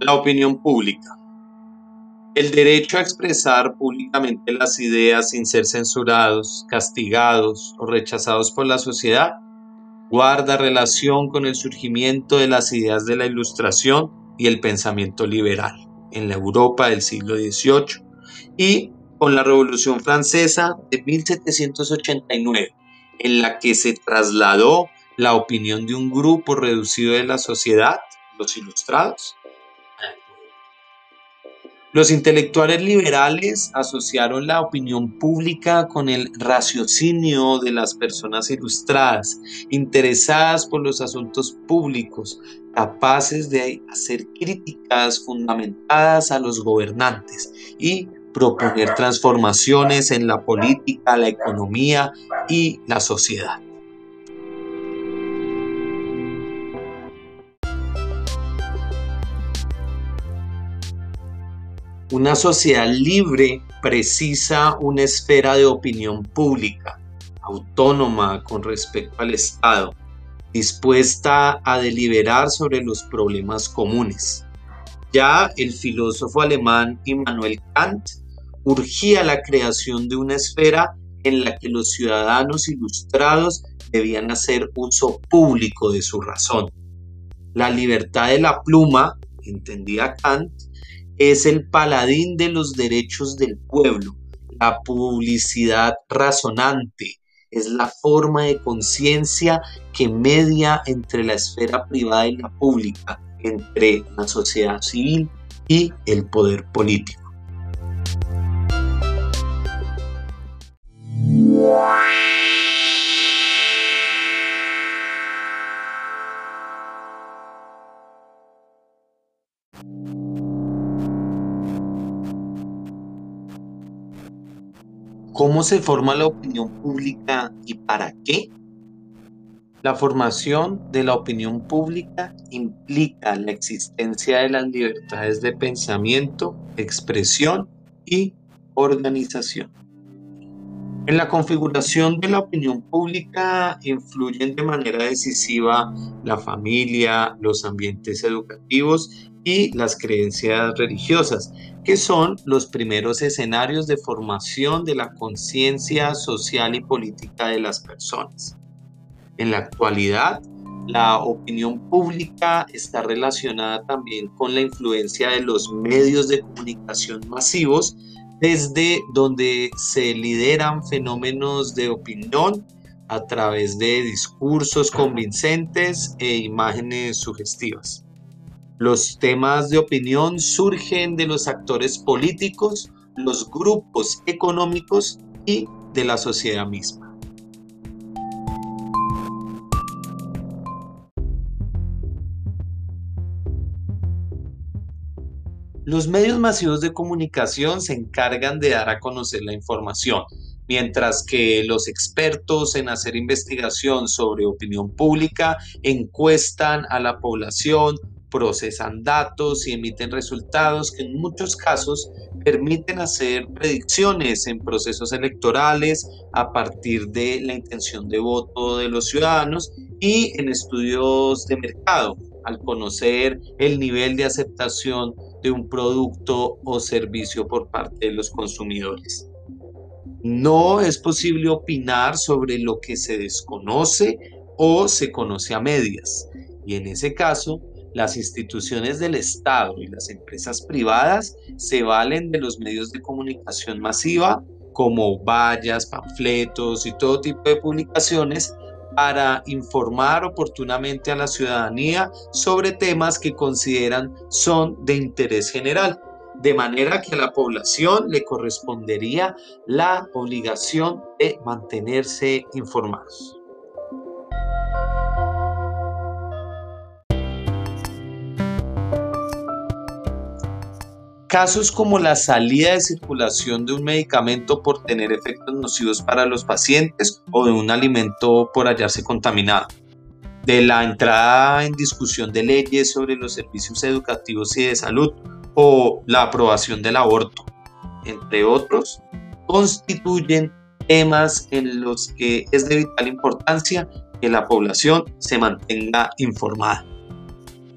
La opinión pública. El derecho a expresar públicamente las ideas sin ser censurados, castigados o rechazados por la sociedad guarda relación con el surgimiento de las ideas de la Ilustración y el pensamiento liberal en la Europa del siglo XVIII y con la Revolución Francesa de 1789, en la que se trasladó la opinión de un grupo reducido de la sociedad, los ilustrados, los intelectuales liberales asociaron la opinión pública con el raciocinio de las personas ilustradas, interesadas por los asuntos públicos, capaces de hacer críticas fundamentadas a los gobernantes y proponer transformaciones en la política, la economía y la sociedad. Una sociedad libre precisa una esfera de opinión pública, autónoma con respecto al Estado, dispuesta a deliberar sobre los problemas comunes. Ya el filósofo alemán Immanuel Kant urgía la creación de una esfera en la que los ciudadanos ilustrados debían hacer uso público de su razón. La libertad de la pluma, entendía Kant, es el paladín de los derechos del pueblo. La publicidad razonante es la forma de conciencia que media entre la esfera privada y la pública, entre la sociedad civil y el poder político. ¿Cómo se forma la opinión pública y para qué? La formación de la opinión pública implica la existencia de las libertades de pensamiento, expresión y organización. En la configuración de la opinión pública influyen de manera decisiva la familia, los ambientes educativos y las creencias religiosas, que son los primeros escenarios de formación de la conciencia social y política de las personas. En la actualidad, la opinión pública está relacionada también con la influencia de los medios de comunicación masivos, desde donde se lideran fenómenos de opinión a través de discursos convincentes e imágenes sugestivas. Los temas de opinión surgen de los actores políticos, los grupos económicos y de la sociedad misma. Los medios masivos de comunicación se encargan de dar a conocer la información, mientras que los expertos en hacer investigación sobre opinión pública encuestan a la población procesan datos y emiten resultados que en muchos casos permiten hacer predicciones en procesos electorales a partir de la intención de voto de los ciudadanos y en estudios de mercado al conocer el nivel de aceptación de un producto o servicio por parte de los consumidores. No es posible opinar sobre lo que se desconoce o se conoce a medias. Y en ese caso, las instituciones del Estado y las empresas privadas se valen de los medios de comunicación masiva como vallas, panfletos y todo tipo de publicaciones para informar oportunamente a la ciudadanía sobre temas que consideran son de interés general, de manera que a la población le correspondería la obligación de mantenerse informados. Casos como la salida de circulación de un medicamento por tener efectos nocivos para los pacientes o de un alimento por hallarse contaminado. De la entrada en discusión de leyes sobre los servicios educativos y de salud o la aprobación del aborto, entre otros, constituyen temas en los que es de vital importancia que la población se mantenga informada.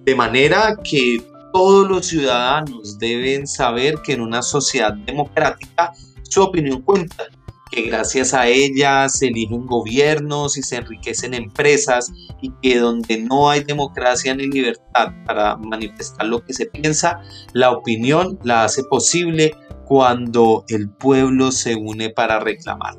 De manera que Todos los ciudadanos deben saber que en una sociedad democrática su opinión cuenta, que gracias a ella se eligen gobiernos y se enriquecen empresas y que donde no hay democracia ni libertad para manifestar lo que se piensa, la opinión la hace posible cuando el pueblo se une para reclamar.